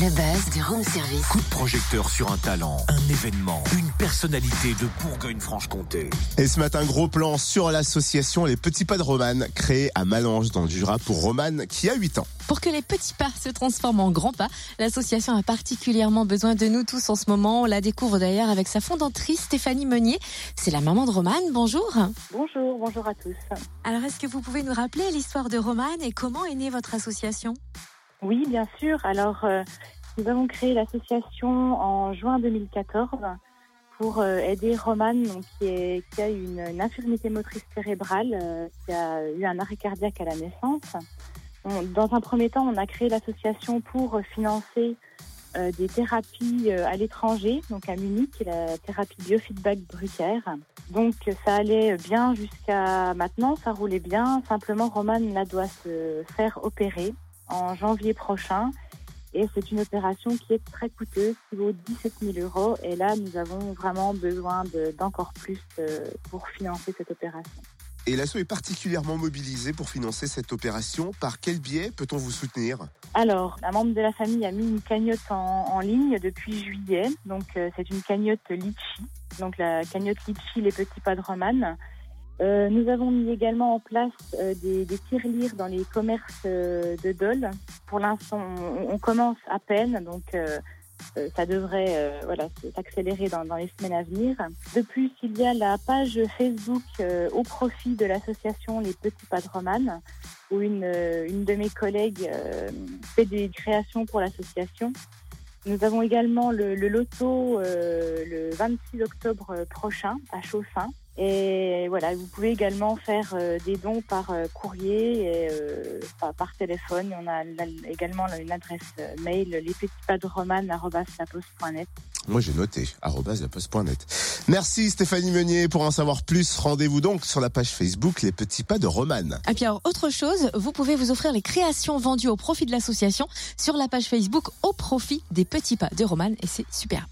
Le buzz du room service. Coup de projecteur sur un talent, un événement, une personnalité de Bourgogne-Franche-Comté. Et ce matin, gros plan sur l'association Les Petits Pas de Romane, créée à Malange dans le Jura pour Romane qui a 8 ans. Pour que les petits pas se transforment en grands pas, l'association a particulièrement besoin de nous tous en ce moment. On la découvre d'ailleurs avec sa fondatrice Stéphanie Meunier. C'est la maman de Romane. Bonjour. Bonjour, bonjour à tous. Alors, est-ce que vous pouvez nous rappeler l'histoire de Romane et comment est née votre association? Oui, bien sûr. Alors, euh, nous avons créé l'association en juin 2014 pour euh, aider Romane, donc, qui, est- qui a une, infirmité motrice cérébrale, euh, qui a eu un arrêt cardiaque à la naissance. Dans un premier temps, on a créé l'association pour financer euh, des thérapies euh, à l'étranger, donc à Munich, la thérapie biofeedback Brucker. Donc ça allait bien jusqu'à maintenant, ça roulait bien. Simplement, Romane là doit se faire opérer en janvier prochain. Et c'est une opération qui est très coûteuse, qui vaut 17 000 euros. Et là, nous avons vraiment besoin de- d'encore plus euh, pour financer cette opération. Et l'asso est particulièrement mobilisée pour financer cette opération. Par quel biais peut-on vous soutenir? Alors, un membre de la famille a mis une cagnotte en, en ligne depuis juillet. Donc, euh, c'est une cagnotte Litchi. Donc, la cagnotte Litchi, les petits romane. Euh, nous avons mis également en place euh, des, des tirelires dans les commerces euh, de Dole. Pour l'instant, on, on commence à peine, donc euh, euh, ça devrait voilà, s'accélérer dans, dans les semaines à venir. De plus, il y a la page Facebook au profit de l'association Les Petits Romane, où une, une de mes collègues fait des créations pour l'association. Nous avons également le, loto euh, le 26 octobre prochain à Chaussin. Et voilà, vous pouvez également faire euh, des dons par euh, courrier par, par téléphone. On a la- également une adresse euh, mail lespetitspadroman.net. Moi j'ai noté, laposte.net. Merci Stéphanie Meunier. Pour en savoir plus, rendez-vous donc sur la page Facebook Les Petits Pas de Romane. Et puis alors, autre chose, vous pouvez vous offrir les créations vendues au profit de l'association sur la page Facebook au profit des petits pas de Romane et c'est superbe.